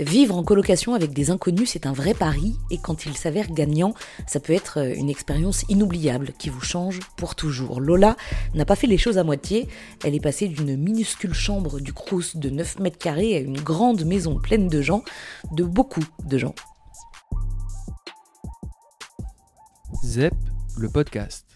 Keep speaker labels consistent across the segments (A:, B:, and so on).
A: Vivre en colocation avec des inconnus, c'est un vrai pari, et quand il s'avère gagnant, ça peut être une expérience inoubliable qui vous change pour toujours. Lola n'a pas fait les choses à moitié, elle est passée d'une minuscule chambre du Crous de 9 mètres carrés à une grande maison pleine de gens, de beaucoup de gens.
B: ZEP, le podcast.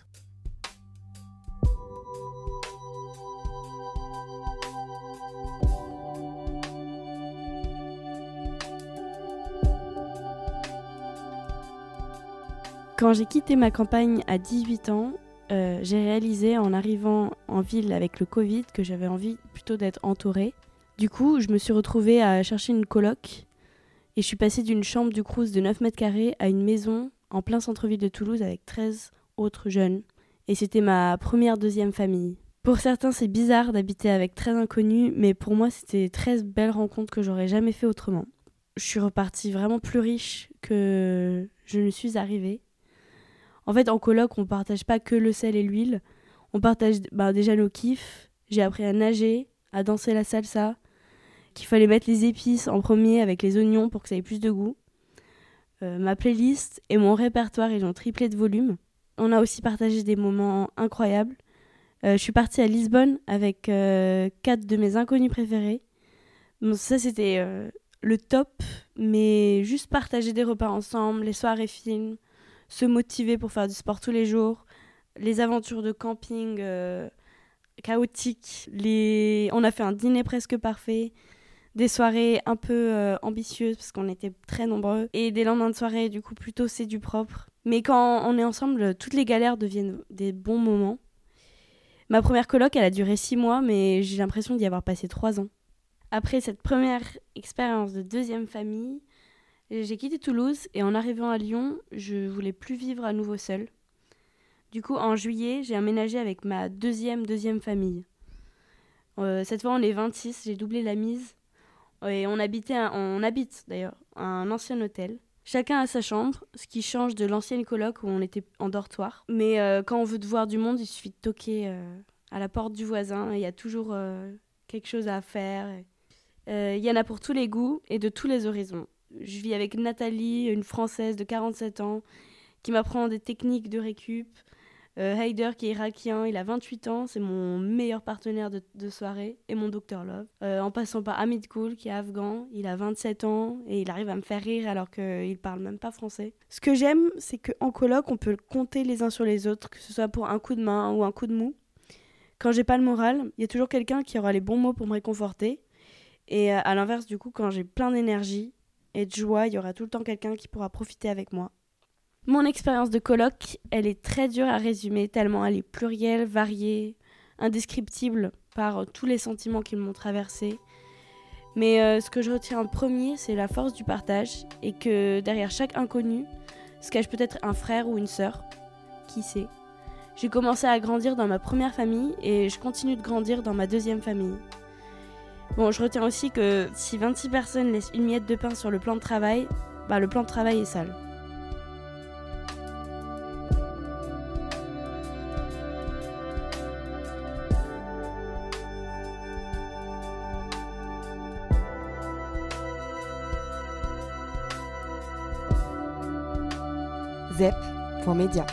C: Quand j'ai quitté ma campagne à 18 ans, euh, j'ai réalisé en arrivant en ville avec le Covid que j'avais envie plutôt d'être entourée. Du coup, je me suis retrouvée à chercher une coloc et je suis passée d'une chambre du Crous de 9 mètres carrés à une maison en plein centre-ville de Toulouse avec 13 autres jeunes. Et c'était ma première deuxième famille. Pour certains, c'est bizarre d'habiter avec 13 inconnus, mais pour moi, c'était 13 belles rencontres que j'aurais jamais fait autrement. Je suis repartie vraiment plus riche que je ne suis arrivée. En fait, en coloc, on partage pas que le sel et l'huile. On partage bah, déjà nos kiffs. J'ai appris à nager, à danser la salsa, qu'il fallait mettre les épices en premier avec les oignons pour que ça ait plus de goût. Euh, ma playlist et mon répertoire, ils ont triplé de volume. On a aussi partagé des moments incroyables. Euh, je suis partie à Lisbonne avec euh, quatre de mes inconnus préférés. ça, c'était le top, mais juste partager des repas ensemble, les soirées films, se motiver pour faire du sport tous les jours, les aventures de camping euh, chaotiques, les... on a fait un dîner presque parfait, des soirées un peu euh, ambitieuses parce qu'on était très nombreux, et des lendemains de soirée, du coup plutôt c'est du propre. Mais quand on est ensemble, toutes les galères deviennent des bons moments. Ma première coloc, elle a duré six mois, mais j'ai l'impression d'y avoir passé trois ans. Après cette première expérience de deuxième famille, j'ai quitté Toulouse et en arrivant à Lyon, je voulais plus vivre à nouveau seule. Du coup, en juillet, j'ai aménagé avec ma deuxième deuxième famille. Euh, cette fois, on est 26, j'ai doublé la mise. Et on habite d'ailleurs un ancien hôtel. Chacun a sa chambre, ce qui change de l'ancienne coloc où on était en dortoir. Mais euh, quand on veut voir du monde, il suffit de toquer euh, à la porte du voisin et il y a toujours quelque chose à faire. Il y en a pour tous les goûts et de tous les horizons je vis avec Nathalie, une Française de 47 ans, qui m'apprend des techniques de récup. Euh, Haider, qui est irakien, il a 28 ans, c'est mon meilleur partenaire de, soirée et mon docteur Love. Euh, en passant par Hamid Koul, qui est afghan, il a 27 ans et il arrive à me faire rire alors qu'il parle même pas français. Ce que j'aime, c'est qu'en colloque, on peut compter les uns sur les autres, que ce soit pour un coup de main ou un coup de mou. Quand j'ai pas le moral, il y a toujours quelqu'un qui aura les bons mots pour me réconforter. Et euh, à l'inverse, du coup, quand j'ai plein d'énergie, et de joie, il y aura tout le temps quelqu'un qui pourra profiter avec moi. Mon expérience de colloque, elle est très dure à résumer tellement elle est plurielle, variée, indescriptible par tous les sentiments qui m'ont traversé. Mais euh, ce que je retiens en premier, c'est la force du partage et que derrière chaque inconnu se cache peut-être un frère ou une sœur. Qui sait? J'ai commencé à grandir dans ma première famille et je continue de grandir dans ma deuxième famille. Bon, je retiens aussi que si 26 personnes laissent une miette de pain sur le plan de travail, bah le plan de travail est sale.
D: zep.media